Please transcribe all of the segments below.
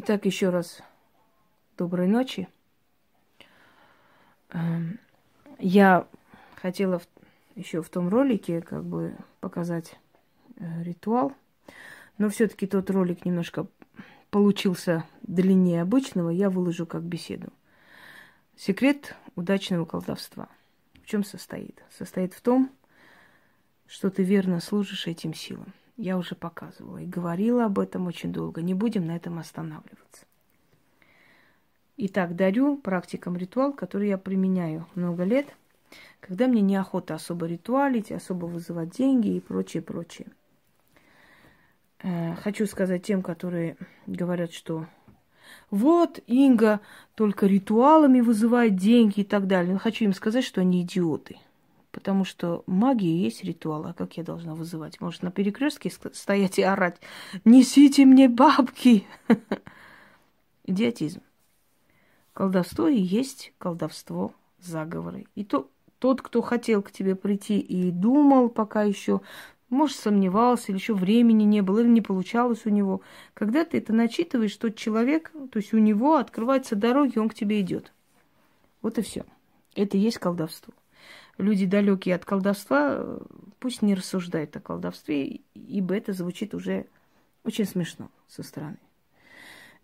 Итак, еще раз доброй ночи. Эм, я хотела еще в том ролике как бы показать э, ритуал, но все-таки тот ролик немножко получился длиннее обычного, я выложу как беседу. Секрет удачного колдовства. В чем состоит? Состоит в том, что ты верно служишь этим силам. Я уже показывала и говорила об этом очень долго. Не будем на этом останавливаться. Итак, дарю практикам ритуал, который я применяю много лет, когда мне неохота особо ритуалить, особо вызывать деньги и прочее, прочее. Э, хочу сказать тем, которые говорят, что вот Инга только ритуалами вызывает деньги и так далее. Но хочу им сказать, что они идиоты – Потому что магия есть ритуал. А как я должна вызывать? Может, на перекрестке стоять и орать «Несите мне бабки!» Идиотизм. Колдовство и есть колдовство, заговоры. И то, тот, кто хотел к тебе прийти и думал пока еще, может, сомневался, или еще времени не было, или не получалось у него. Когда ты это начитываешь, тот человек, то есть у него открываются дороги, он к тебе идет. Вот и все. Это и есть колдовство люди далекие от колдовства, пусть не рассуждают о колдовстве, ибо это звучит уже очень смешно со стороны.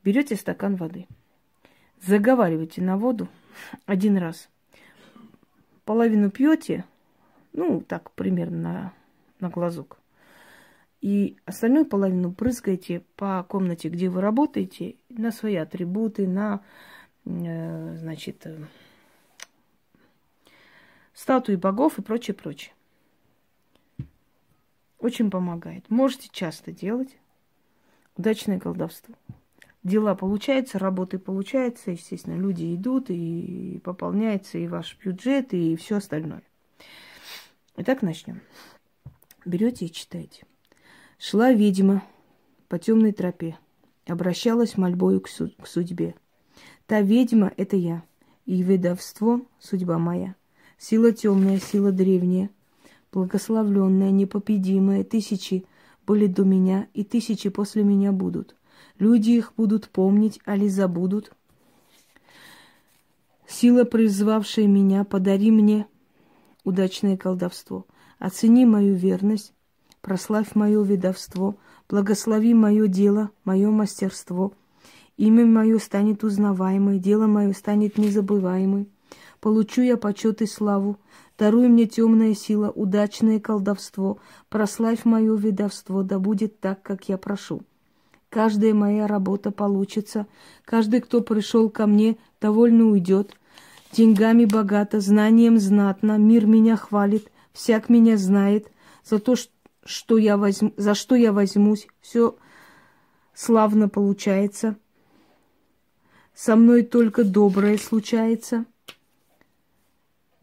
Берете стакан воды, заговариваете на воду один раз, половину пьете, ну, так, примерно на, на глазок, и остальную половину прыскаете по комнате, где вы работаете, на свои атрибуты, на, э, значит, статуи богов и прочее, прочее. Очень помогает. Можете часто делать. Удачное колдовство. Дела получаются, работы получаются, естественно, люди идут, и пополняется и ваш бюджет, и все остальное. Итак, начнем. Берете и читаете. Шла ведьма по темной тропе, обращалась мольбою к, суд- к судьбе. Та ведьма — это я, и ведовство — судьба моя. Сила темная, сила древняя, благословленная, непобедимая, тысячи были до меня, и тысячи после меня будут. Люди их будут помнить, али забудут. Сила, призвавшая меня, подари мне удачное колдовство. Оцени мою верность, прославь мое ведовство, благослови мое дело, мое мастерство. Имя мое станет узнаваемым, дело мое станет незабываемым. Получу я почет и славу. Даруй мне темная сила, удачное колдовство. Прославь мое ведовство, да будет так, как я прошу. Каждая моя работа получится. Каждый, кто пришел ко мне, довольно уйдет. Деньгами богато, знанием знатно, мир меня хвалит, всяк меня знает. За то, что я возьму, за что я возьмусь, все славно получается. Со мной только доброе случается.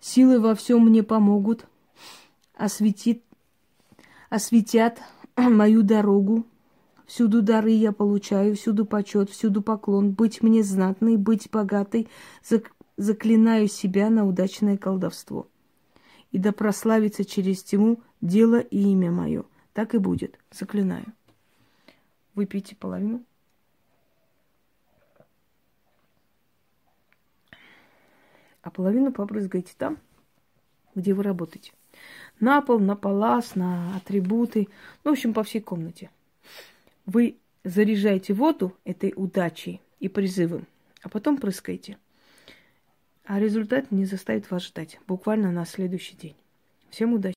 Силы во всем мне помогут, осветит, осветят мою дорогу. Всюду дары я получаю, всюду почет, всюду поклон. Быть мне знатной, быть богатой, заклинаю себя на удачное колдовство. И да прославится через тьму дело и имя мое. Так и будет, заклинаю. Выпейте половину. А половину побрызгайте там, где вы работаете. На пол, на палас, на атрибуты, ну, в общем, по всей комнате. Вы заряжаете воду этой удачей и призывом, а потом прыскаете. А результат не заставит вас ждать, буквально на следующий день. Всем удачи!